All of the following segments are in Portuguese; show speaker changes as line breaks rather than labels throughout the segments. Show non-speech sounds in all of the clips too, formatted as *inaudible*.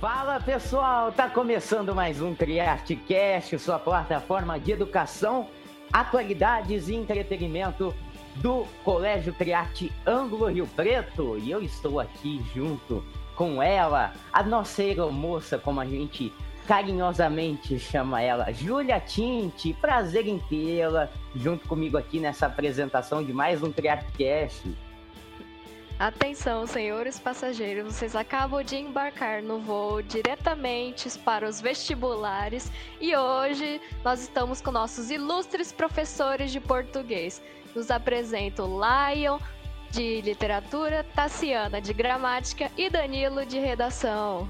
Fala pessoal, tá começando mais um Triartcast, sua plataforma de educação, atualidades e entretenimento do Colégio Triarte Ângulo Rio Preto. E eu estou aqui junto com ela, a nossa aeromoça, como a gente carinhosamente chama ela, Júlia Tinte. Prazer em tê-la junto comigo aqui nessa apresentação de mais um Triartcast.
Atenção, senhores passageiros, vocês acabam de embarcar no voo diretamente para os vestibulares e hoje nós estamos com nossos ilustres professores de português. Nos apresento Lion de literatura, Tassiana de gramática e Danilo de redação.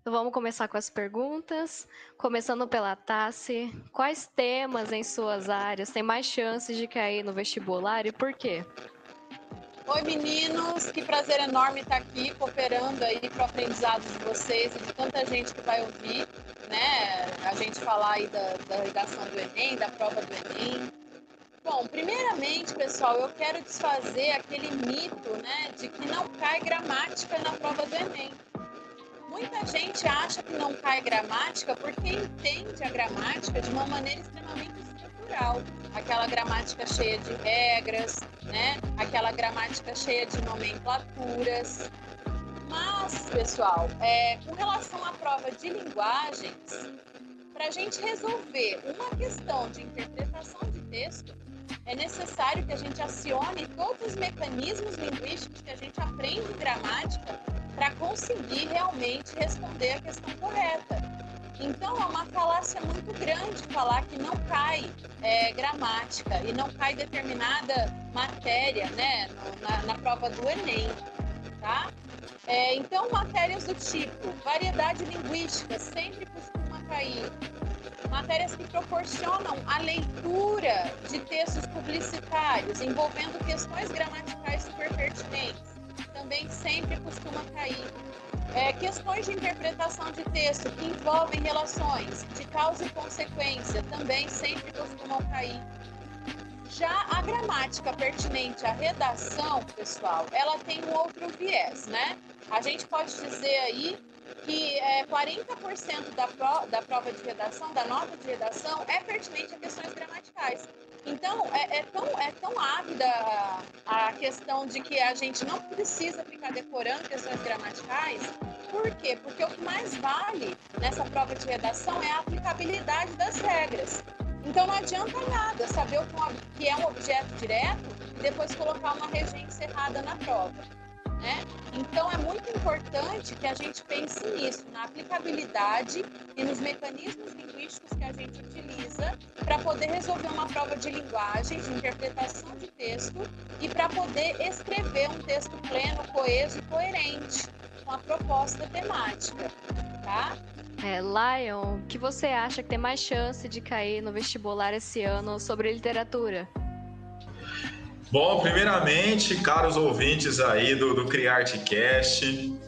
Então vamos começar com as perguntas. Começando pela Tassi. Quais temas em suas áreas têm mais chances de cair no vestibular e por quê?
Oi meninos, que prazer enorme estar aqui cooperando aí para o aprendizado de vocês e de tanta gente que vai ouvir, né? A gente falar aí da, da redação do Enem, da prova do Enem. Bom, primeiramente, pessoal, eu quero desfazer aquele mito, né, de que não cai gramática na prova do Enem. Muita gente acha que não cai gramática porque entende a gramática de uma maneira extremamente estrutural. Aquela gramática cheia de regras, né? Aquela gramática cheia de nomenclaturas. Mas, pessoal, é, com relação à prova de linguagens, para a gente resolver uma questão de interpretação de texto, é necessário que a gente acione todos os mecanismos linguísticos que a gente aprende em gramática para conseguir realmente responder a questão correta. Então, é uma falácia muito grande falar que não cai é, gramática e não cai determinada matéria né, na, na prova do Enem. Tá? É, então, matérias do tipo variedade linguística sempre costuma cair. Matérias que proporcionam a leitura de textos publicitários envolvendo questões gramaticais super pertinentes também sempre costuma cair. É, questões de interpretação de texto que envolvem relações de causa e consequência também sempre costumam cair. Já a gramática pertinente à redação, pessoal, ela tem um outro viés, né? A gente pode dizer aí que é, 40% da, pro, da prova de redação, da nota de redação, é pertinente a questões gramaticais. Então, é, é, tão, é tão ávida a questão de que a gente não precisa ficar decorando questões gramaticais. Por quê? Porque o que mais vale nessa prova de redação é a aplicabilidade das regras. Então, não adianta nada saber o que é um objeto direto e depois colocar uma regência errada na prova. Né? Então, é muito importante que a gente pense nisso, na aplicabilidade e nos mecanismos linguísticos que a gente utiliza para poder resolver uma prova de linguagem, de interpretação de texto e para poder escrever um texto pleno, coeso e coerente com a proposta temática. Tá?
É, Lion, o que você acha que tem mais chance de cair no vestibular esse ano sobre literatura?
Bom, primeiramente, caros ouvintes aí do, do CriArtCast,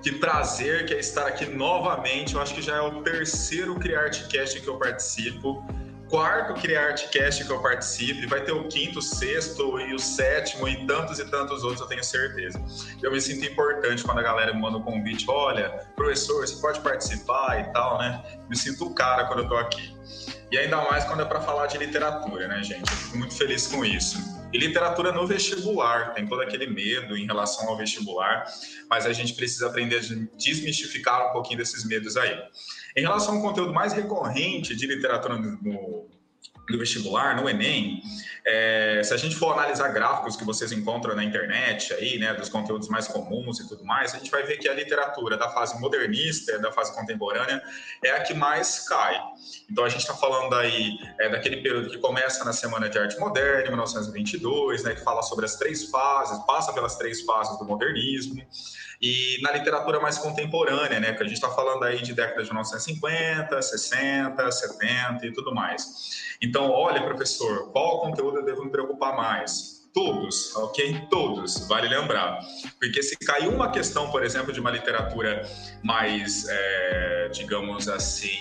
que prazer que é estar aqui novamente. Eu acho que já é o terceiro CriArtCast que eu participo, quarto CriArtCast que eu participo, e vai ter o quinto, o sexto e o sétimo e tantos e tantos outros, eu tenho certeza. Eu me sinto importante quando a galera me manda um convite, olha, professor, você pode participar e tal, né? Me sinto o cara quando eu tô aqui. E ainda mais quando é para falar de literatura, né, gente? Eu fico muito feliz com isso. E literatura no vestibular, tem todo aquele medo em relação ao vestibular, mas a gente precisa aprender a desmistificar um pouquinho desses medos aí. Em relação ao conteúdo mais recorrente de literatura no, no vestibular, no Enem, é, se a gente for analisar gráficos que vocês encontram na internet aí, né, dos conteúdos mais comuns e tudo mais, a gente vai ver que a literatura da fase modernista, da fase contemporânea, é a que mais cai. Então a gente está falando aí é, daquele período que começa na Semana de Arte Moderna, em 1922, né, que fala sobre as três fases, passa pelas três fases do modernismo e na literatura mais contemporânea, né, que a gente está falando aí de décadas de 1950, 60, 70 e tudo mais. Então, olha, professor, qual conteúdo eu devo me preocupar mais? Todos, ok? Todos, vale lembrar. Porque se cair uma questão, por exemplo, de uma literatura mais, é, digamos assim,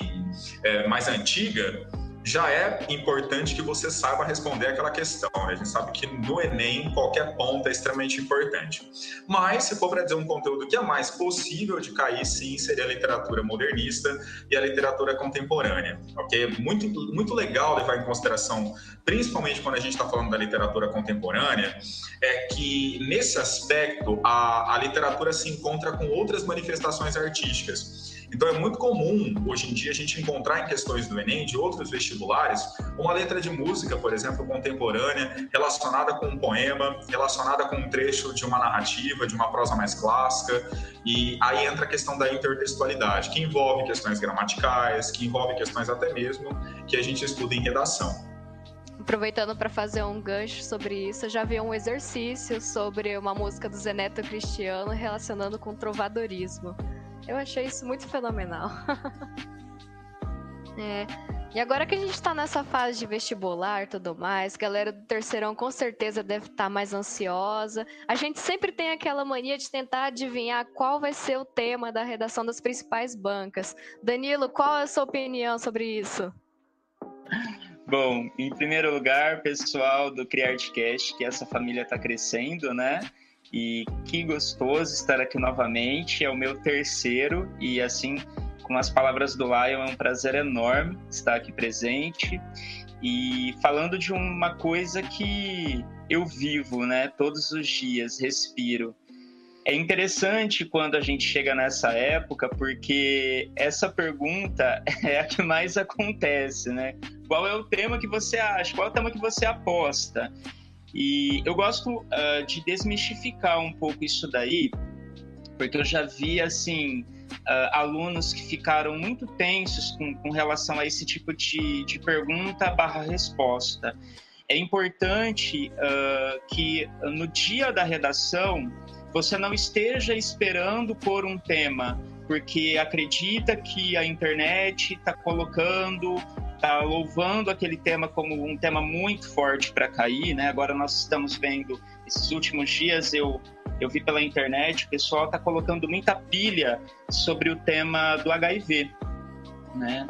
é, mais antiga, já é importante que você saiba responder aquela questão. Né? A gente sabe que no Enem qualquer ponto é extremamente importante. Mas, se for para dizer um conteúdo que é mais possível de cair, sim, seria a literatura modernista e a literatura contemporânea. Ok? Muito, muito legal levar em consideração, principalmente quando a gente está falando da literatura contemporânea, é que nesse aspecto a, a literatura se encontra com outras manifestações artísticas. Então é muito comum hoje em dia a gente encontrar em questões do Enem, de outros vestibulares, uma letra de música, por exemplo, contemporânea, relacionada com um poema, relacionada com um trecho de uma narrativa, de uma prosa mais clássica. E aí entra a questão da intertextualidade, que envolve questões gramaticais, que envolve questões até mesmo que a gente estuda em redação.
Aproveitando para fazer um gancho sobre isso, eu já vi um exercício sobre uma música do Zeneto Cristiano relacionando com trovadorismo. Eu achei isso muito fenomenal. *laughs* é. E agora que a gente está nessa fase de vestibular tudo mais, galera do terceirão com certeza deve estar tá mais ansiosa. A gente sempre tem aquela mania de tentar adivinhar qual vai ser o tema da redação das principais bancas. Danilo, qual é a sua opinião sobre isso?
Bom, em primeiro lugar, pessoal do CriArtCast, que essa família está crescendo, né? E que gostoso estar aqui novamente. É o meu terceiro e assim, com as palavras do Lion, é um prazer enorme estar aqui presente e falando de uma coisa que eu vivo, né, todos os dias, respiro. É interessante quando a gente chega nessa época, porque essa pergunta *laughs* é a que mais acontece, né? Qual é o tema que você acha? Qual é o tema que você aposta? E eu gosto uh, de desmistificar um pouco isso daí, porque eu já vi, assim, uh, alunos que ficaram muito tensos com, com relação a esse tipo de, de pergunta barra resposta. É importante uh, que no dia da redação você não esteja esperando por um tema, porque acredita que a internet está colocando está louvando aquele tema como um tema muito forte para cair, né? Agora nós estamos vendo esses últimos dias eu eu vi pela internet o pessoal está colocando muita pilha sobre o tema do HIV, né?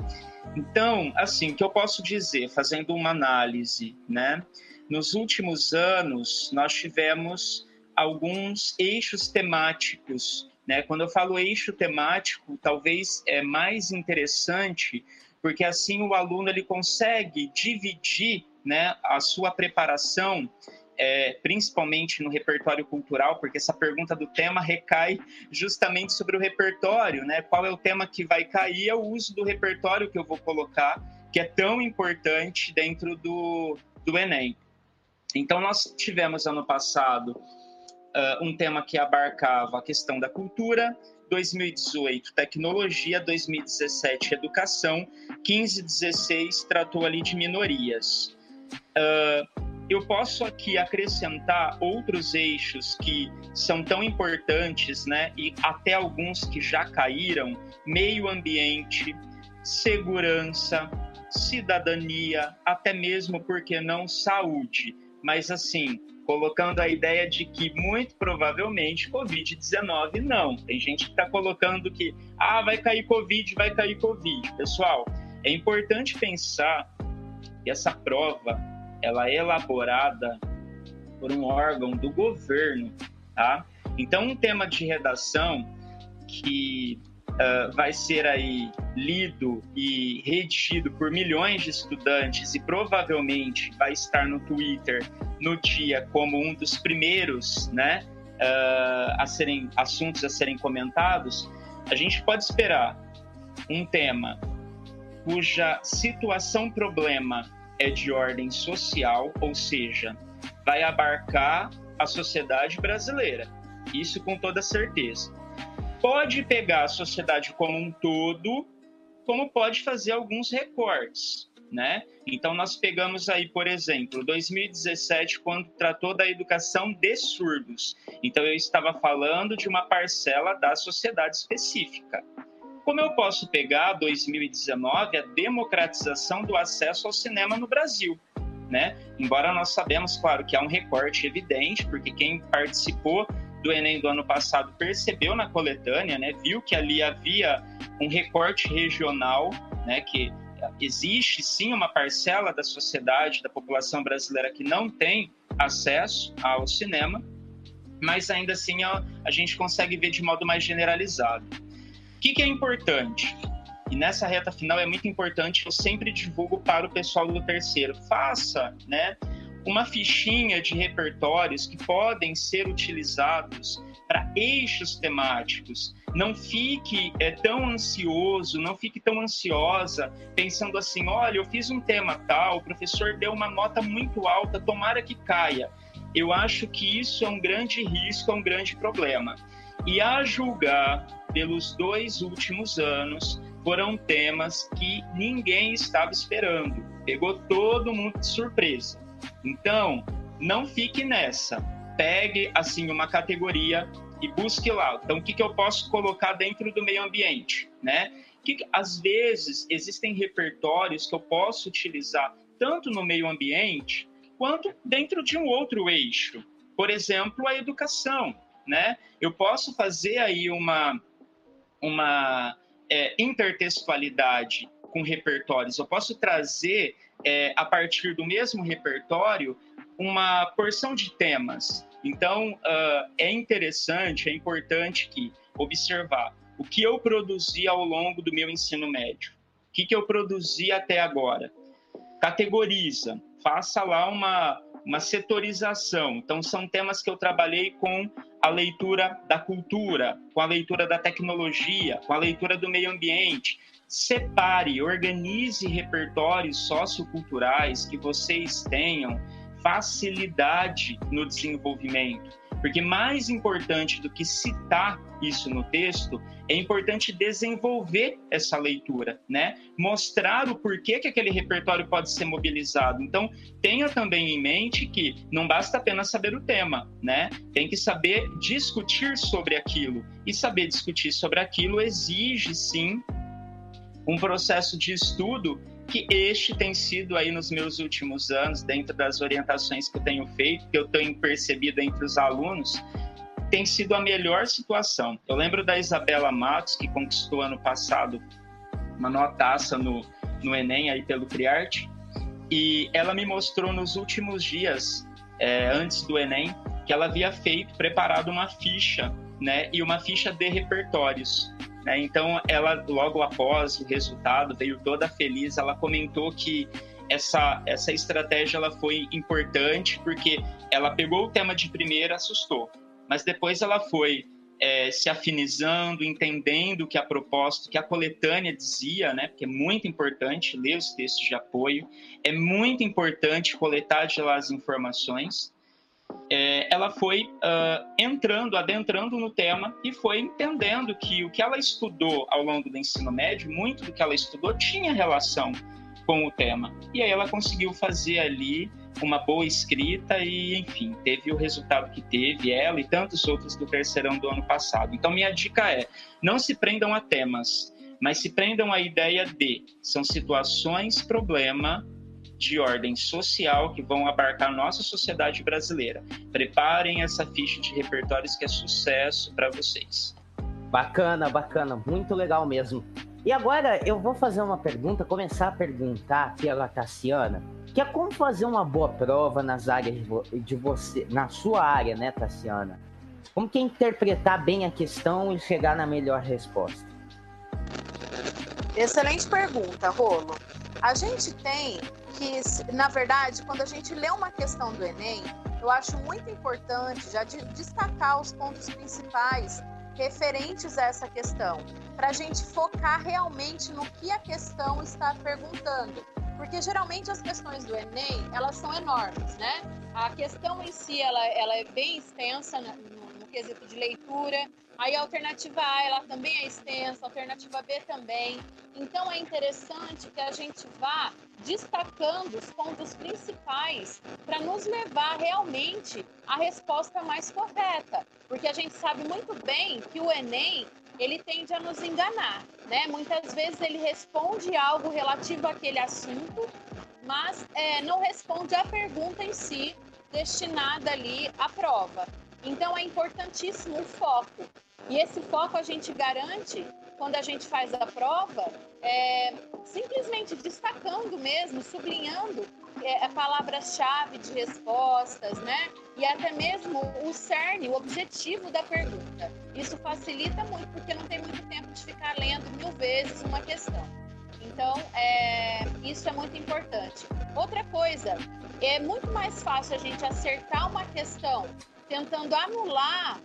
Então, assim, o que eu posso dizer, fazendo uma análise, né? Nos últimos anos, nós tivemos alguns eixos temáticos, né? Quando eu falo eixo temático, talvez é mais interessante porque assim o aluno ele consegue dividir né, a sua preparação, é, principalmente no repertório cultural, porque essa pergunta do tema recai justamente sobre o repertório, né? Qual é o tema que vai cair? É o uso do repertório que eu vou colocar, que é tão importante dentro do, do Enem. Então, nós tivemos ano passado uh, um tema que abarcava a questão da cultura, 2018 tecnologia, 2017 educação, 15 16 tratou ali de minorias. Uh, eu posso aqui acrescentar outros eixos que são tão importantes, né? E até alguns que já caíram: meio ambiente, segurança, cidadania, até mesmo, por que não, saúde. Mas assim, colocando a ideia de que muito provavelmente Covid-19 não. Tem gente que está colocando que ah, vai cair Covid, vai cair Covid. Pessoal, é importante pensar que essa prova ela é elaborada por um órgão do governo, tá? Então, um tema de redação que uh, vai ser aí lido e redigido por milhões de estudantes e provavelmente vai estar no Twitter no dia como um dos primeiros, né, uh, a serem assuntos a serem comentados, a gente pode esperar um tema cuja situação problema é de ordem social, ou seja, vai abarcar a sociedade brasileira. Isso com toda certeza pode pegar a sociedade como um todo, como pode fazer alguns recortes, né? Então nós pegamos aí, por exemplo, 2017 quando tratou da educação de surdos. Então eu estava falando de uma parcela da sociedade específica. Como eu posso pegar 2019 a democratização do acesso ao cinema no Brasil? Né? Embora nós sabemos, claro, que há um recorte evidente, porque quem participou do Enem do ano passado percebeu na coletânea, né, viu que ali havia um recorte regional, né, que existe sim uma parcela da sociedade, da população brasileira que não tem acesso ao cinema, mas ainda assim a, a gente consegue ver de modo mais generalizado. O que, que é importante? E nessa reta final é muito importante, eu sempre divulgo para o pessoal do terceiro. Faça, né? Uma fichinha de repertórios que podem ser utilizados para eixos temáticos. Não fique é, tão ansioso, não fique tão ansiosa pensando assim: olha, eu fiz um tema tal, o professor deu uma nota muito alta, tomara que caia. Eu acho que isso é um grande risco, é um grande problema. E a julgar pelos dois últimos anos, foram temas que ninguém estava esperando. Pegou todo mundo de surpresa. Então, não fique nessa. Pegue assim uma categoria e busque lá. Então, o que, que eu posso colocar dentro do meio ambiente, né? Que, às vezes existem repertórios que eu posso utilizar tanto no meio ambiente quanto dentro de um outro eixo. Por exemplo, a educação, né? Eu posso fazer aí uma uma é, intertextualidade com repertórios. Eu posso trazer, é, a partir do mesmo repertório, uma porção de temas. Então, uh, é interessante, é importante que observar o que eu produzi ao longo do meu ensino médio. O que, que eu produzi até agora? Categoriza, faça lá uma, uma setorização. Então, são temas que eu trabalhei com a leitura da cultura, com a leitura da tecnologia, com a leitura do meio ambiente. Separe, organize repertórios socioculturais que vocês tenham facilidade no desenvolvimento. Porque mais importante do que citar isso no texto, é importante desenvolver essa leitura, né? Mostrar o porquê que aquele repertório pode ser mobilizado. Então, tenha também em mente que não basta apenas saber o tema, né? Tem que saber discutir sobre aquilo. E saber discutir sobre aquilo exige, sim, um processo de estudo que este tem sido aí nos meus últimos anos, dentro das orientações que eu tenho feito, que eu tenho percebido entre os alunos, tem sido a melhor situação. Eu lembro da Isabela Matos, que conquistou ano passado uma notaça no, no Enem aí pelo Criarte, e ela me mostrou nos últimos dias, é, antes do Enem, que ela havia feito, preparado uma ficha, né, e uma ficha de repertórios. Né? Então, ela, logo após o resultado, veio toda feliz. Ela comentou que essa, essa estratégia ela foi importante porque ela pegou o tema de primeira, assustou, mas depois ela foi é, se afinizando, entendendo que a proposta, que a coletânea dizia, né? Porque é muito importante ler os textos de apoio, é muito importante coletar de lá as informações é, ela foi uh, entrando, adentrando no tema e foi entendendo que o que ela estudou ao longo do ensino médio, muito do que ela estudou tinha relação com o tema. E aí ela conseguiu fazer ali uma boa escrita e, enfim, teve o resultado que teve, ela e tantos outros do terceirão do ano passado. Então, minha dica é: não se prendam a temas, mas se prendam à ideia de são situações, problema de ordem social que vão abarcar a nossa sociedade brasileira. Preparem essa ficha de repertórios que é sucesso para vocês.
Bacana, bacana, muito legal mesmo. E agora eu vou fazer uma pergunta, começar a perguntar pela Tassiana, que é como fazer uma boa prova nas áreas de, vo de você, na sua área, né, Tassiana? Como que é interpretar bem a questão e chegar na melhor resposta?
Excelente pergunta, Rolo. A gente tem que, na verdade, quando a gente lê uma questão do Enem, eu acho muito importante já de destacar os pontos principais referentes a essa questão, para a gente focar realmente no que a questão está perguntando. Porque geralmente as questões do Enem, elas são enormes, né? A questão em si, ela, ela é bem extensa no quesito de leitura, Aí a alternativa A, ela também é extensa, a alternativa B também. Então é interessante que a gente vá destacando os pontos principais para nos levar realmente à resposta mais correta, porque a gente sabe muito bem que o Enem ele tende a nos enganar, né? Muitas vezes ele responde algo relativo àquele assunto, mas é, não responde à pergunta em si destinada ali à prova. Então é importantíssimo o foco. E esse foco a gente garante quando a gente faz a prova, é, simplesmente destacando mesmo, sublinhando é, palavras-chave de respostas, né? E até mesmo o cerne, o objetivo da pergunta. Isso facilita muito, porque não tem muito tempo de ficar lendo mil vezes uma questão. Então, é, isso é muito importante. Outra coisa, é muito mais fácil a gente acertar uma questão tentando anular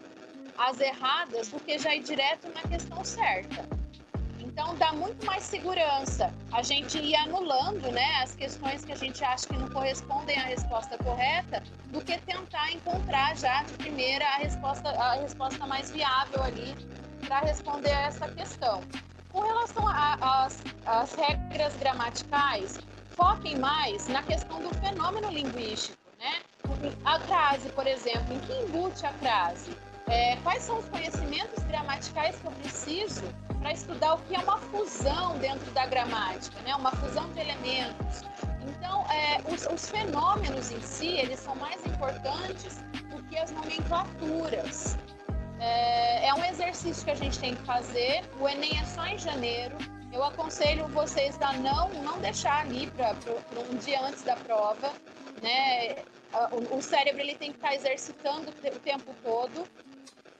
as erradas do que já ir direto na questão certa. Então dá muito mais segurança a gente ir anulando né, as questões que a gente acha que não correspondem à resposta correta do que tentar encontrar já de primeira a resposta, a resposta mais viável ali para responder a essa questão. Com relação às regras gramaticais, foquem mais na questão do fenômeno linguístico. A crase, por exemplo, em que embute a crase? É, quais são os conhecimentos gramaticais que eu preciso para estudar o que é uma fusão dentro da gramática, né? uma fusão de elementos. Então, é, os, os, fenômenos em si, eles são mais importantes do que as nomenclaturas. É, é um exercício que a gente tem que fazer. O Enem é só em janeiro. Eu aconselho vocês a não, não deixar ali para um dia antes da prova. Né? O, o cérebro ele tem que estar exercitando o tempo todo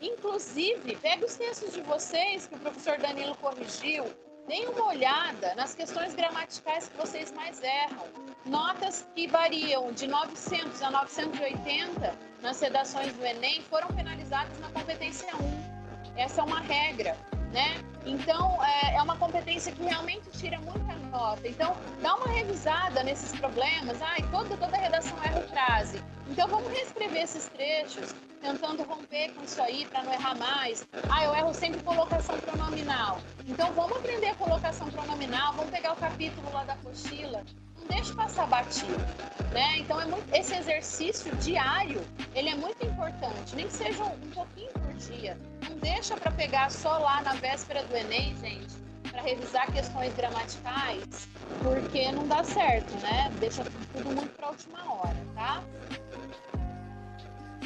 Inclusive, pega os textos de vocês que o professor Danilo corrigiu, deem uma olhada nas questões gramaticais que vocês mais erram. Notas que variam de 900 a 980 nas redações do Enem foram penalizadas na competência 1. Essa é uma regra né? Então, é, é, uma competência que realmente tira muita nota. Então, dá uma revisada nesses problemas. Ai, toda, toda redação erra frase. Então, vamos reescrever esses trechos, tentando romper com isso aí para não errar mais. Ah, eu erro sempre colocação pronominal. Então, vamos aprender a colocação pronominal, vamos pegar o capítulo lá da apostila deixe passar batido, né? Então é muito, esse exercício diário, ele é muito importante, nem que seja um, um pouquinho por dia. Não deixa para pegar só lá na véspera do Enem, gente, para revisar questões gramaticais, porque não dá certo, né? Deixa tudo muito para última hora, tá?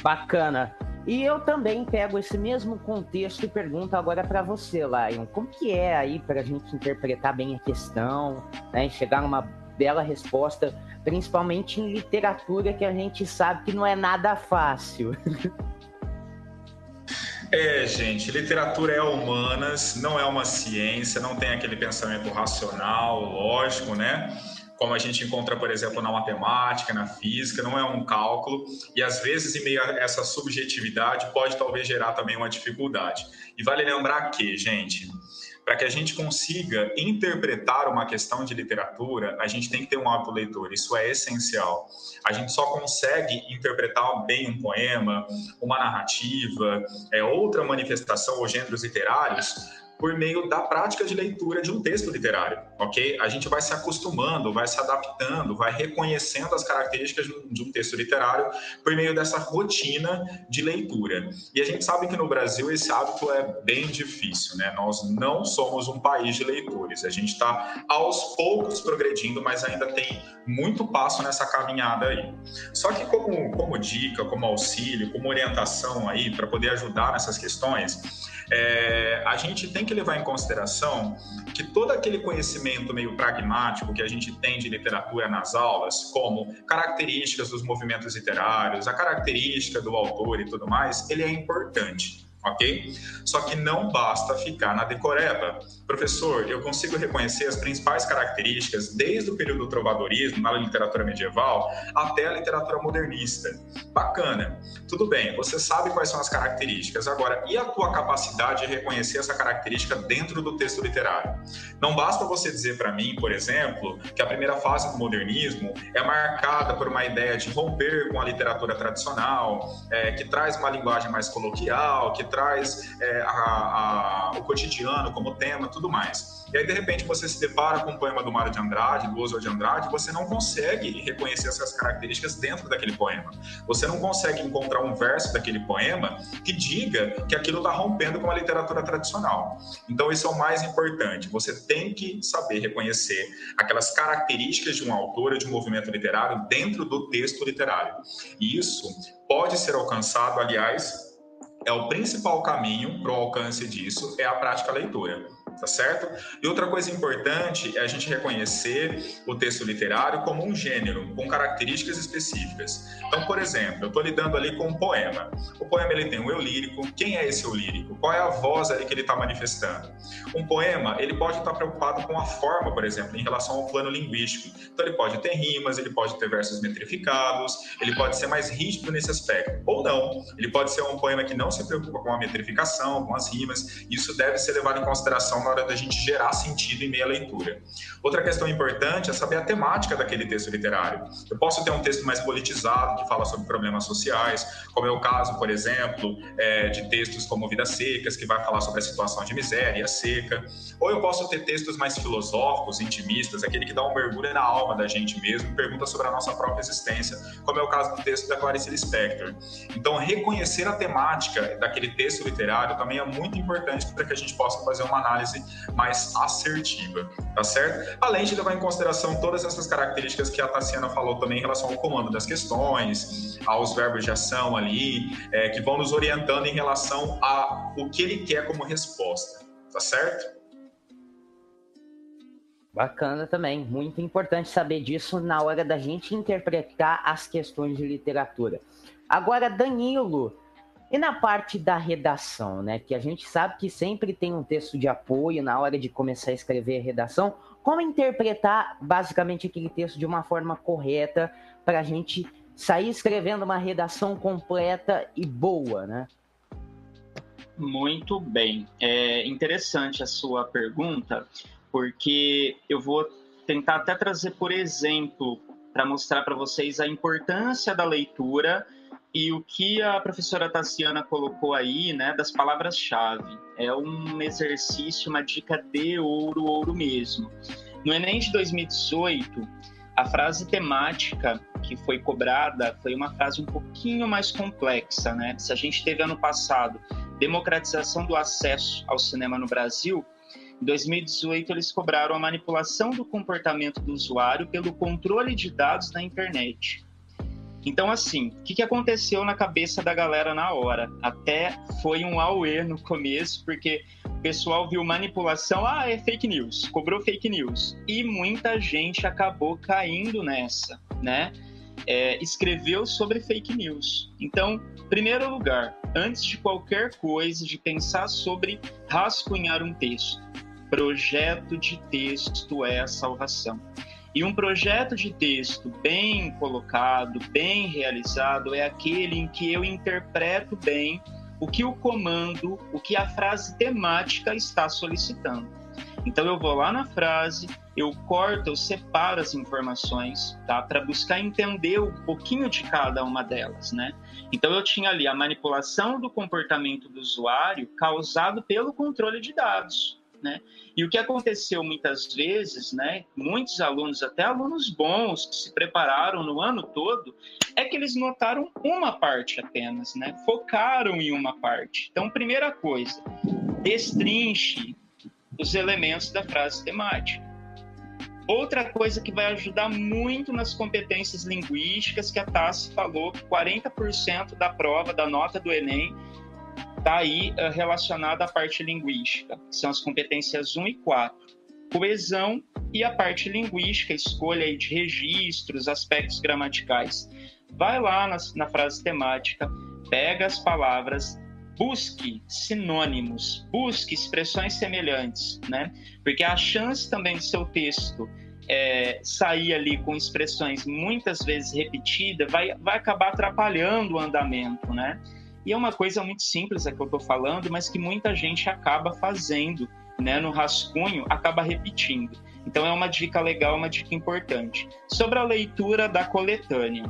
Bacana. E eu também pego esse mesmo contexto e pergunto agora para você, Lion, como que é aí para a gente interpretar bem a questão, né, chegar numa bela resposta, principalmente em literatura, que a gente sabe que não é nada fácil. *laughs*
É, gente, literatura é humanas, não é uma ciência, não tem aquele pensamento racional, lógico, né? Como a gente encontra, por exemplo, na matemática, na física, não é um cálculo, e às vezes, em meio a essa subjetividade, pode talvez gerar também uma dificuldade. E vale lembrar que, gente, para que a gente consiga interpretar uma questão de literatura, a gente tem que ter um hábito leitor, isso é essencial. A gente só consegue interpretar bem um poema, uma narrativa, é, outra manifestação ou gêneros literários por meio da prática de leitura de um texto literário, ok? A gente vai se acostumando, vai se adaptando, vai reconhecendo as características de um texto literário por meio dessa rotina de leitura. E a gente sabe que no Brasil esse hábito é bem difícil, né? Nós não somos um país de leitores. A gente está aos poucos progredindo, mas ainda tem muito passo nessa caminhada aí. Só que como, como dica, como auxílio, como orientação aí para poder ajudar nessas questões, é, a gente tem que levar em consideração que todo aquele conhecimento meio pragmático que a gente tem de literatura nas aulas, como características dos movimentos literários, a característica do autor e tudo mais, ele é importante ok? Só que não basta ficar na decoreba. Professor, eu consigo reconhecer as principais características desde o período do trovadorismo, na literatura medieval, até a literatura modernista. Bacana. Tudo bem, você sabe quais são as características. Agora, e a tua capacidade de reconhecer essa característica dentro do texto literário? Não basta você dizer para mim, por exemplo, que a primeira fase do modernismo é marcada por uma ideia de romper com a literatura tradicional, é, que traz uma linguagem mais coloquial, que traz é, a, a, o cotidiano como tema, tudo mais. E aí, de repente, você se depara com um poema do Mário de Andrade, do Oswald de Andrade, você não consegue reconhecer essas características dentro daquele poema. Você não consegue encontrar um verso daquele poema que diga que aquilo está rompendo com a literatura tradicional. Então, isso é o mais importante. Você tem que saber reconhecer aquelas características de um autor de um movimento literário dentro do texto literário. E isso pode ser alcançado, aliás, é o principal caminho para o alcance disso é a prática leitura. Tá certo? E outra coisa importante é a gente reconhecer o texto literário como um gênero, com características específicas. Então, por exemplo, eu estou lidando ali com um poema. O poema ele tem um eu lírico. Quem é esse eu lírico? Qual é a voz ali que ele está manifestando? Um poema, ele pode estar preocupado com a forma, por exemplo, em relação ao plano linguístico. Então, ele pode ter rimas, ele pode ter versos metrificados, ele pode ser mais rígido nesse aspecto. Ou não, ele pode ser um poema que não se preocupa com a metrificação, com as rimas. Isso deve ser levado em consideração hora da gente gerar sentido em meia leitura. Outra questão importante é saber a temática daquele texto literário. Eu posso ter um texto mais politizado, que fala sobre problemas sociais, como é o caso, por exemplo, é, de textos como Vidas Secas, que vai falar sobre a situação de miséria, seca. Ou eu posso ter textos mais filosóficos, intimistas, aquele que dá um mergulho na alma da gente mesmo, pergunta sobre a nossa própria existência, como é o caso do texto da Clarice Lispector. Então, reconhecer a temática daquele texto literário também é muito importante para que a gente possa fazer uma análise mais assertiva, tá certo? Além de levar em consideração todas essas características que a Tassiana falou também em relação ao comando das questões, aos verbos de ação ali, é, que vão nos orientando em relação a o que ele quer como resposta, tá certo?
Bacana também, muito importante saber disso na hora da gente interpretar as questões de literatura. Agora, Danilo, e na parte da redação, né? Que a gente sabe que sempre tem um texto de apoio na hora de começar a escrever a redação. Como interpretar basicamente aquele texto de uma forma correta para a gente sair escrevendo uma redação completa e boa, né?
Muito bem. É interessante a sua pergunta, porque eu vou tentar até trazer por exemplo para mostrar para vocês a importância da leitura e o que a professora Tassiana colocou aí, né, das palavras-chave, é um exercício, uma dica de ouro, ouro mesmo. No Enem de 2018, a frase temática que foi cobrada foi uma frase um pouquinho mais complexa, né? Se a gente teve ano passado democratização do acesso ao cinema no Brasil, em 2018 eles cobraram a manipulação do comportamento do usuário pelo controle de dados na internet. Então, assim, o que, que aconteceu na cabeça da galera na hora? Até foi um auê no começo, porque o pessoal viu manipulação, ah, é fake news, cobrou fake news. E muita gente acabou caindo nessa, né? É, escreveu sobre fake news. Então, primeiro lugar, antes de qualquer coisa, de pensar sobre rascunhar um texto, projeto de texto é a salvação. E um projeto de texto bem colocado, bem realizado, é aquele em que eu interpreto bem o que o comando, o que a frase temática está solicitando. Então eu vou lá na frase, eu corto, eu separo as informações, tá? Para buscar entender um pouquinho de cada uma delas, né? Então eu tinha ali a manipulação do comportamento do usuário causado pelo controle de dados. Né? E o que aconteceu muitas vezes, né, muitos alunos, até alunos bons que se prepararam no ano todo, é que eles notaram uma parte apenas, né? focaram em uma parte. Então, primeira coisa, destrinche os elementos da frase temática. Outra coisa que vai ajudar muito nas competências linguísticas, que a Tassi falou que 40% da prova, da nota do Enem, está aí uh, relacionada à parte linguística, que são as competências 1 e 4. Coesão e a parte linguística, escolha de registros, aspectos gramaticais. Vai lá na, na frase temática, pega as palavras, busque sinônimos, busque expressões semelhantes, né? Porque a chance também do seu texto é, sair ali com expressões muitas vezes repetidas vai, vai acabar atrapalhando o andamento, né? E é uma coisa muito simples a que eu estou falando, mas que muita gente acaba fazendo, né, no rascunho, acaba repetindo. Então é uma dica legal, uma dica importante. Sobre a leitura da coletânea.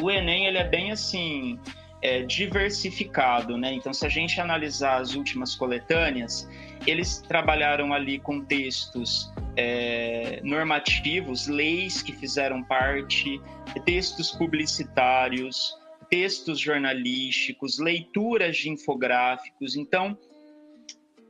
O Enem ele é bem assim, é, diversificado, né? Então, se a gente analisar as últimas coletâneas, eles trabalharam ali com textos é, normativos, leis que fizeram parte, textos publicitários, textos jornalísticos, leituras de infográficos. Então,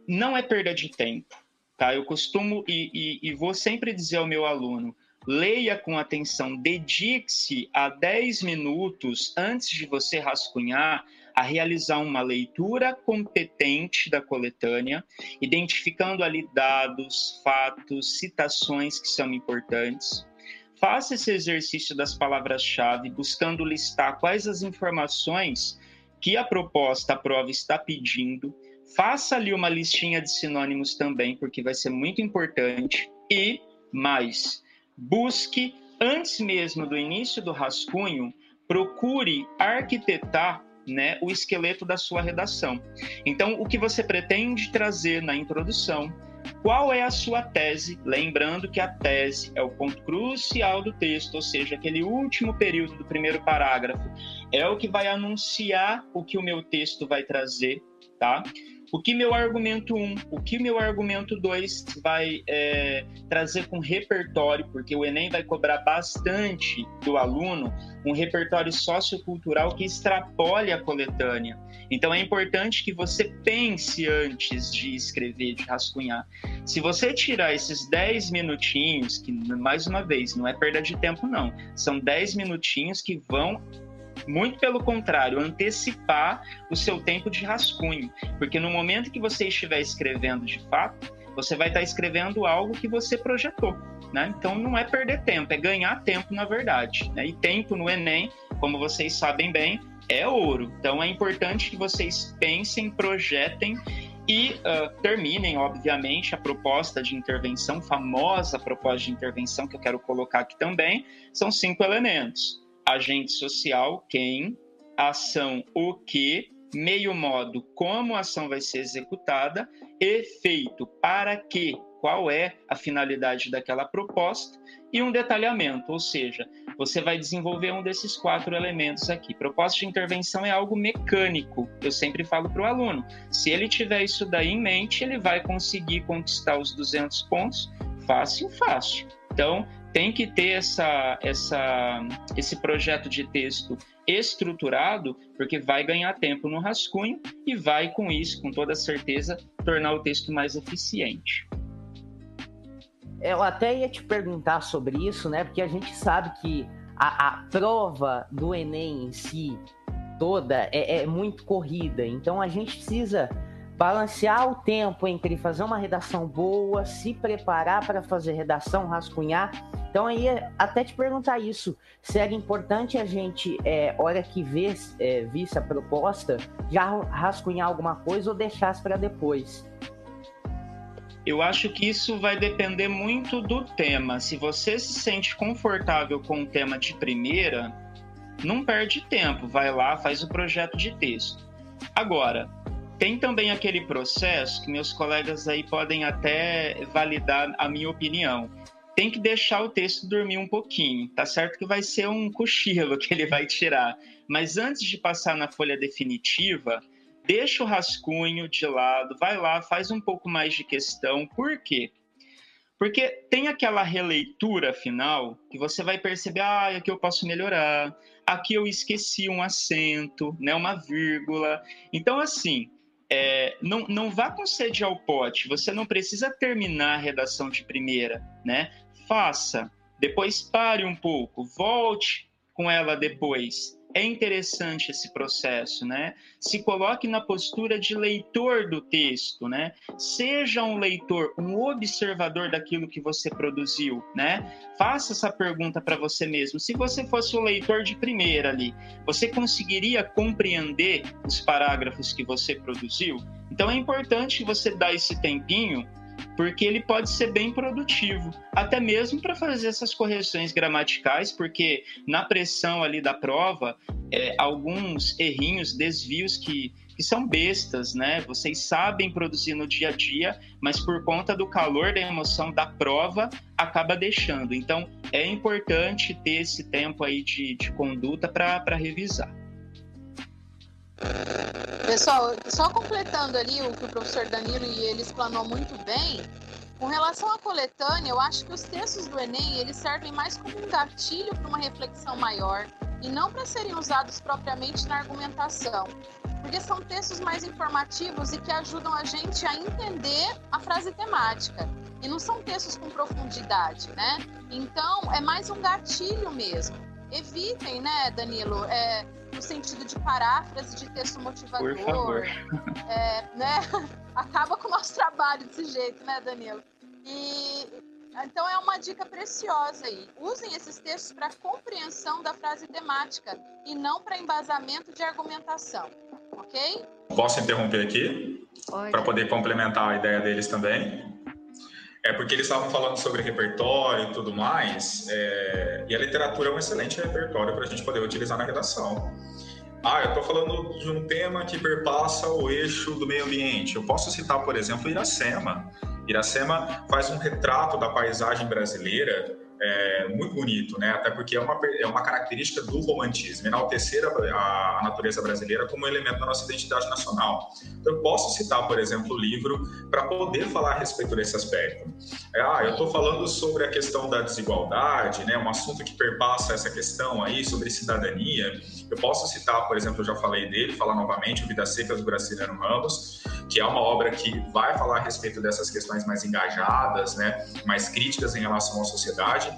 não é perda de tempo. Tá? Eu costumo e, e, e vou sempre dizer ao meu aluno: leia com atenção, dedique-se a 10 minutos antes de você rascunhar a realizar uma leitura competente da coletânea, identificando ali dados, fatos, citações que são importantes. Faça esse exercício das palavras-chave, buscando listar quais as informações que a proposta, a prova está pedindo. Faça ali uma listinha de sinônimos também, porque vai ser muito importante. E mais, busque antes mesmo do início do rascunho, procure arquitetar né, o esqueleto da sua redação. Então, o que você pretende trazer na introdução, qual é a sua tese? Lembrando que a tese é o ponto crucial do texto, ou seja, aquele último período do primeiro parágrafo, é o que vai anunciar o que o meu texto vai trazer, tá? O que meu argumento 1, um, o que meu argumento 2 vai é, trazer com repertório, porque o Enem vai cobrar bastante do aluno um repertório sociocultural que extrapole a coletânea. Então é importante que você pense antes de escrever, de rascunhar. Se você tirar esses 10 minutinhos, que mais uma vez não é perda de tempo, não, são 10 minutinhos que vão muito pelo contrário, antecipar o seu tempo de rascunho, porque no momento que você estiver escrevendo de fato, você vai estar escrevendo algo que você projetou. Né? Então não é perder tempo, é ganhar tempo na verdade. Né? E tempo no Enem, como vocês sabem bem, é ouro. Então é importante que vocês pensem, projetem e uh, terminem, obviamente, a proposta de intervenção, famosa proposta de intervenção que eu quero colocar aqui também, são cinco elementos agente social, quem, ação, o que, meio modo, como a ação vai ser executada, efeito, para que, qual é a finalidade daquela proposta e um detalhamento, ou seja, você vai desenvolver um desses quatro elementos aqui. Proposta de intervenção é algo mecânico. Eu sempre falo para o aluno, se ele tiver isso daí em mente, ele vai conseguir conquistar os 200 pontos fácil, fácil. Então, tem que ter essa, essa, esse projeto de texto estruturado, porque vai ganhar tempo no rascunho e vai, com isso, com toda certeza, tornar o texto mais eficiente.
Eu até ia te perguntar sobre isso, né? Porque a gente sabe que a, a prova do Enem em si toda é, é muito corrida, então a gente precisa balancear o tempo entre fazer uma redação boa, se preparar para fazer redação, rascunhar então aí até te perguntar isso, se era importante a gente, é, hora que vê, é, visse a proposta, já rascunhar alguma coisa ou deixasse para depois.
Eu acho que isso vai depender muito do tema. Se você se sente confortável com o tema de primeira, não perde tempo, vai lá, faz o projeto de texto. Agora, tem também aquele processo que meus colegas aí podem até validar a minha opinião tem que deixar o texto dormir um pouquinho. Tá certo que vai ser um cochilo que ele vai tirar, mas antes de passar na folha definitiva, deixa o rascunho de lado, vai lá, faz um pouco mais de questão. Por quê? Porque tem aquela releitura final que você vai perceber, ah, aqui eu posso melhorar, aqui eu esqueci um acento, né, uma vírgula. Então, assim, é, não, não vá com sede ao pote, você não precisa terminar a redação de primeira, né? faça, depois pare um pouco, volte com ela depois. É interessante esse processo, né? Se coloque na postura de leitor do texto, né? Seja um leitor, um observador daquilo que você produziu, né? Faça essa pergunta para você mesmo. Se você fosse o leitor de primeira ali, você conseguiria compreender os parágrafos que você produziu? Então é importante você dar esse tempinho porque ele pode ser bem produtivo, até mesmo para fazer essas correções gramaticais, porque na pressão ali da prova, é, alguns errinhos, desvios que, que são bestas, né? Vocês sabem produzir no dia a dia, mas por conta do calor da emoção da prova, acaba deixando. Então, é importante ter esse tempo aí de, de conduta para revisar.
Pessoal, só completando ali o que o professor Danilo e ele explanou muito bem, com relação à coletânea, eu acho que os textos do Enem, eles servem mais como um gatilho para uma reflexão maior e não para serem usados propriamente na argumentação, porque são textos mais informativos e que ajudam a gente a entender a frase temática. E não são textos com profundidade, né? Então, é mais um gatilho mesmo evitem, né, Danilo, é, no sentido de paráfrase de texto motivador.
Por favor.
É, né? *laughs* Acaba com o nosso trabalho desse jeito, né, Danilo? E então é uma dica preciosa aí. Usem esses textos para compreensão da frase temática e não para embasamento de argumentação, ok?
Posso interromper aqui? Para poder complementar a ideia deles também. É porque eles estavam falando sobre repertório e tudo mais, é... e a literatura é um excelente repertório para a gente poder utilizar na redação. Ah, eu estou falando de um tema que perpassa o eixo do meio ambiente. Eu posso citar, por exemplo, Iracema. Iracema faz um retrato da paisagem brasileira é, muito bonito, né? Até porque é uma, é uma característica do romantismo, enaltecer a, a natureza brasileira como elemento da nossa identidade nacional. Então, eu posso citar, por exemplo, o livro para poder falar a respeito desse aspecto. É, ah, eu estou falando sobre a questão da desigualdade, né? Um assunto que perpassa essa questão aí sobre cidadania. Eu posso citar, por exemplo, eu já falei dele, falar novamente, o Vida Seca do Graciliano Ramos, que é uma obra que vai falar a respeito dessas questões mais engajadas, né? Mais críticas em relação à sociedade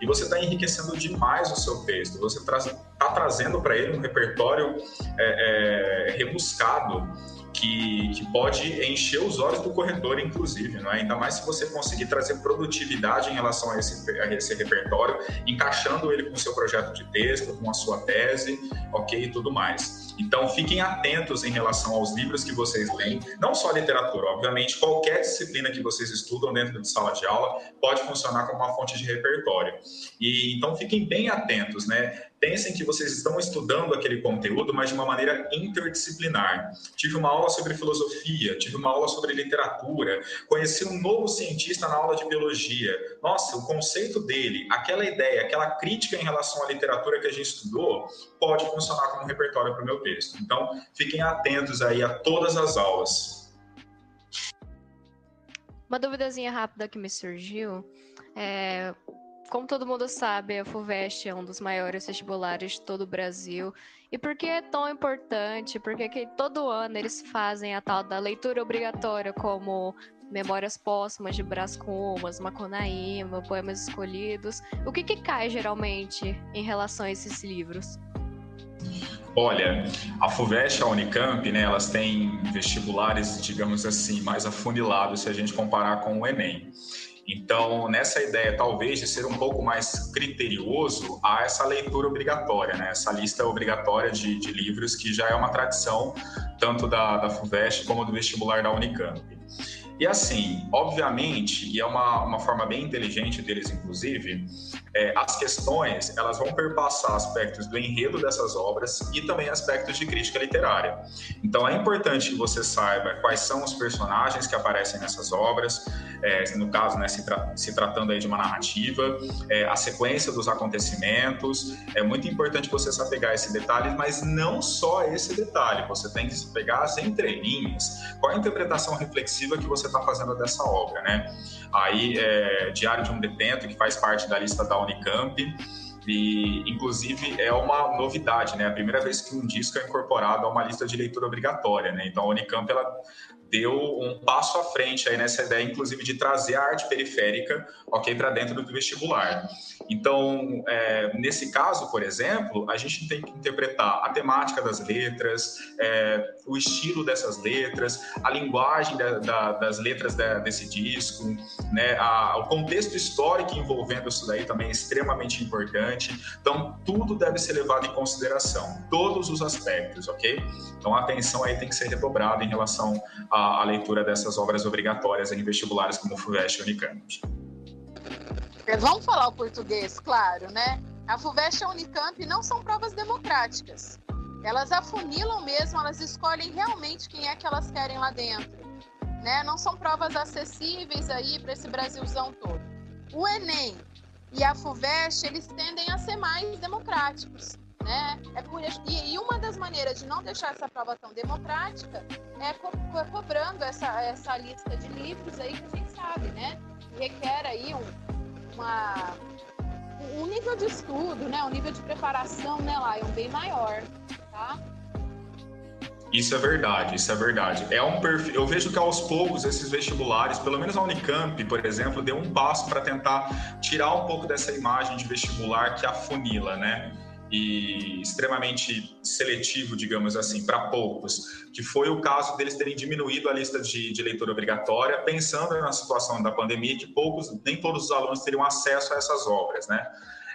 e você está enriquecendo demais o seu texto. Você está trazendo para ele um repertório é, é, rebuscado que, que pode encher os olhos do corredor, inclusive, não é? ainda mais se você conseguir trazer produtividade em relação a esse, a esse repertório, encaixando ele com o seu projeto de texto, com a sua tese, ok, e tudo mais. Então, fiquem atentos em relação aos livros que vocês leem, não só a literatura, obviamente, qualquer disciplina que vocês estudam dentro de sala de aula pode funcionar como uma fonte de repertório. E então fiquem bem atentos, né? Pensem que vocês estão estudando aquele conteúdo, mas de uma maneira interdisciplinar. Tive uma aula sobre filosofia, tive uma aula sobre literatura, conheci um novo cientista na aula de biologia. Nossa, o conceito dele, aquela ideia, aquela crítica em relação à literatura que a gente estudou, pode funcionar como repertório para o meu texto. Então, fiquem atentos aí a todas as aulas.
Uma duvidazinha rápida que me surgiu é como todo mundo sabe, a FUVEST é um dos maiores vestibulares de todo o Brasil. E por que é tão importante? Porque que todo ano eles fazem a tal da leitura obrigatória, como Memórias Póstumas de Brás Cubas, Macunaíma, Poemas Escolhidos. O que, que cai geralmente em relação a esses livros?
Olha, a FUVEST e a Unicamp, né, elas têm vestibulares, digamos assim, mais afunilados se a gente comparar com o Enem. Então, nessa ideia, talvez, de ser um pouco mais criterioso, há essa leitura obrigatória, né? essa lista obrigatória de, de livros, que já é uma tradição tanto da, da FUVEST como do vestibular da Unicamp. E assim, obviamente, e é uma, uma forma bem inteligente deles, inclusive, é, as questões elas vão perpassar aspectos do enredo dessas obras e também aspectos de crítica literária. Então é importante que você saiba quais são os personagens que aparecem nessas obras, é, no caso, né, se, tra se, tratando aí de uma narrativa, é, a sequência dos acontecimentos. É muito importante você se apegar a esse detalhe, mas não só esse detalhe. Você tem que se pegar as entrelinhas. Qual a interpretação reflexiva que você está fazendo dessa obra, né? Aí, é, Diário de um Detento, que faz parte da lista da Unicamp, e, inclusive, é uma novidade, né? A primeira vez que um disco é incorporado a uma lista de leitura obrigatória, né? Então, a Unicamp, ela deu um passo à frente aí nessa ideia, inclusive, de trazer a arte periférica, ok, para dentro do vestibular. Então, é, nesse caso, por exemplo, a gente tem que interpretar a temática das letras, é, o estilo dessas letras, a linguagem da, da, das letras da, desse disco, né, a, o contexto histórico envolvendo isso daí também é extremamente importante. Então, tudo deve ser levado em consideração, todos os aspectos, ok? Então, a atenção aí tem que ser redobrada em relação à, à leitura dessas obras obrigatórias em vestibulares como FUVEST e Unicamp.
É, vamos falar o português, claro, né? A FUVEST e a Unicamp não são provas democráticas. Elas afunilam mesmo, elas escolhem realmente quem é que elas querem lá dentro. Né? Não são provas acessíveis aí para esse Brasilzão todo. O Enem e a FUVEST, eles tendem a ser mais democráticos. Né? É por, e, e, uma das maneiras de não deixar essa prova tão democrática é, co cobrando essa, essa lista de livros aí que a gente sabe, né? Requer aí um, uma, um nível de estudo, né, um nível de preparação, né, um bem maior, tá?
Isso é verdade, isso é verdade. É um perfil. Eu vejo que aos poucos esses vestibulares, pelo menos a Unicamp, por exemplo, deu um passo para tentar tirar um pouco dessa imagem de vestibular que afunila, né? E extremamente seletivo, digamos assim, para poucos, que foi o caso deles terem diminuído a lista de, de leitura obrigatória, pensando na situação da pandemia, que poucos, nem todos os alunos teriam acesso a essas obras, né?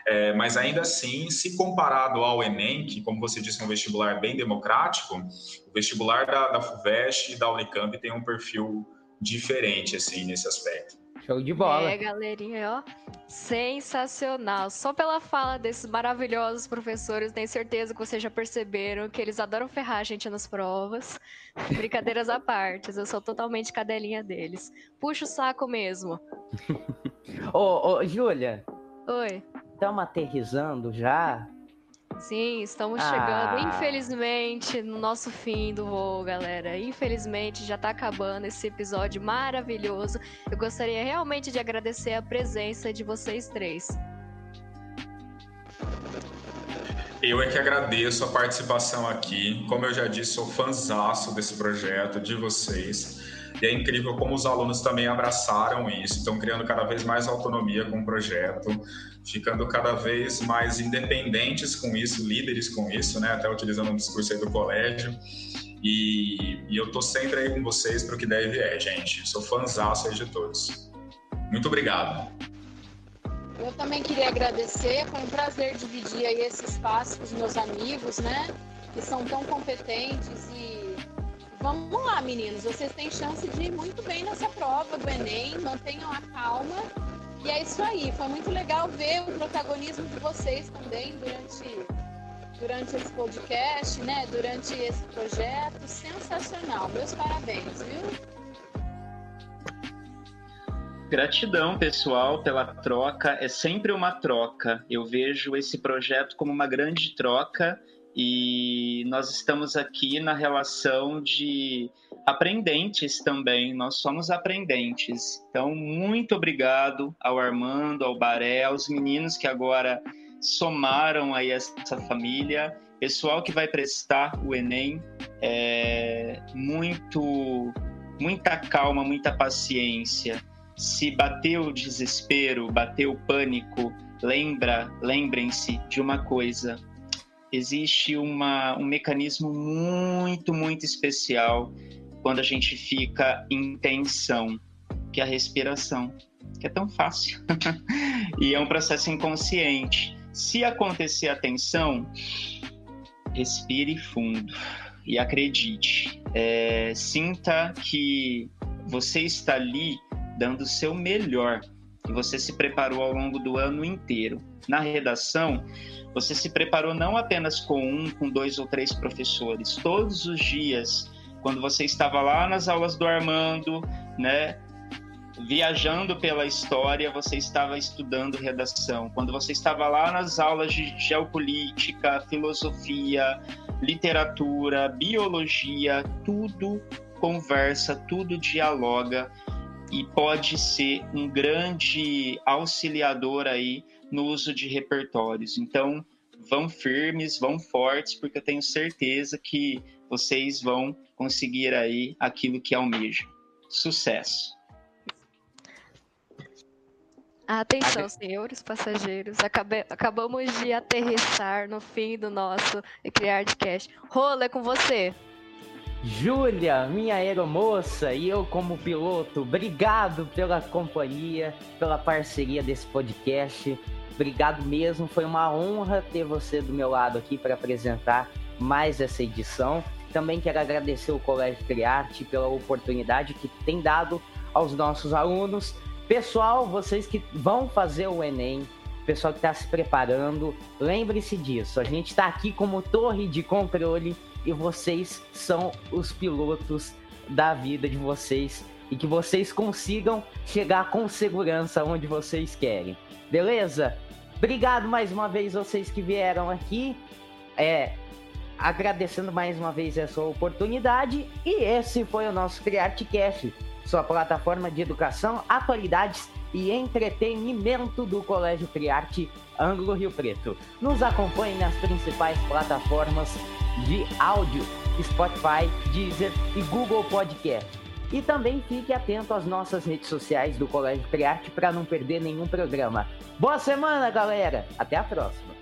É, mas ainda assim, se comparado ao Enem, que, como você disse, é um vestibular bem democrático, o vestibular da, da FUVEST e da Unicamp tem um perfil diferente, assim, nesse aspecto.
Show de bola.
É, galerinha, ó. Sensacional. Só pela fala desses maravilhosos professores, tenho certeza que vocês já perceberam que eles adoram ferrar a gente nas provas. Brincadeiras à parte, eu sou totalmente cadelinha deles. Puxa o saco mesmo.
ô, ô, Júlia.
Oi.
Estamos aterrizando já?
Sim, estamos ah. chegando, infelizmente, no nosso fim do voo, galera. Infelizmente, já está acabando esse episódio maravilhoso. Eu gostaria realmente de agradecer a presença de vocês três.
Eu é que agradeço a participação aqui. Como eu já disse, sou fãzaço desse projeto, de vocês. E é incrível como os alunos também abraçaram isso, estão criando cada vez mais autonomia com o projeto, ficando cada vez mais independentes com isso, líderes com isso, né? Até utilizando um discurso aí do colégio. E, e eu tô sempre aí com vocês para o que deve é, gente. Sou fãzaço aí de todos. Muito obrigado.
Eu também queria agradecer, foi um prazer dividir aí esse espaço com os meus amigos, né? Que são tão competentes e Vamos lá, meninos. Vocês têm chance de ir muito bem nessa prova do Enem. Mantenham a calma. E é isso aí. Foi muito legal ver o protagonismo de vocês também durante, durante esse podcast, né? Durante esse projeto. Sensacional. Meus parabéns, viu?
Gratidão, pessoal, pela troca. É sempre uma troca. Eu vejo esse projeto como uma grande troca e nós estamos aqui na relação de aprendentes também, nós somos aprendentes. Então, muito obrigado ao Armando, ao Baré, aos meninos que agora somaram aí essa família, pessoal que vai prestar o Enem, é, muito, muita calma, muita paciência. Se bateu o desespero, bateu o pânico, lembra, lembrem-se de uma coisa, existe uma, um mecanismo muito, muito especial quando a gente fica em tensão, que é a respiração, que é tão fácil. *laughs* e é um processo inconsciente. Se acontecer a tensão, respire fundo e acredite. É, sinta que você está ali dando o seu melhor, que você se preparou ao longo do ano inteiro. Na redação, você se preparou não apenas com um, com dois ou três professores. Todos os dias, quando você estava lá nas aulas do Armando, né, viajando pela história, você estava estudando redação. Quando você estava lá nas aulas de geopolítica, filosofia, literatura, biologia, tudo conversa, tudo dialoga e pode ser um grande auxiliador aí no uso de repertórios. Então, vão firmes, vão fortes, porque eu tenho certeza que vocês vão conseguir aí aquilo que almejam. Sucesso!
Atenção, senhores passageiros. Acabe... Acabamos de aterrissar no fim do nosso CriArtCast. Rola, é com você.
Júlia, minha aeromoça, e eu como piloto, obrigado pela companhia, pela parceria desse podcast. Obrigado mesmo, foi uma honra ter você do meu lado aqui para apresentar mais essa edição. Também quero agradecer o Colégio Criarte pela oportunidade que tem dado aos nossos alunos. Pessoal, vocês que vão fazer o Enem, pessoal que está se preparando, lembre-se disso. A gente está aqui como torre de controle e vocês são os pilotos da vida de vocês e que vocês consigam chegar com segurança onde vocês querem. Beleza? Obrigado mais uma vez vocês que vieram aqui. É, agradecendo mais uma vez essa oportunidade. E esse foi o nosso CriArteCast, sua plataforma de educação, atualidades e entretenimento do Colégio Criarte Ângulo Rio Preto. Nos acompanhe nas principais plataformas de áudio Spotify, Deezer e Google Podcast. E também fique atento às nossas redes sociais do Colégio Criarte para não perder nenhum programa. Boa semana, galera! Até a próxima!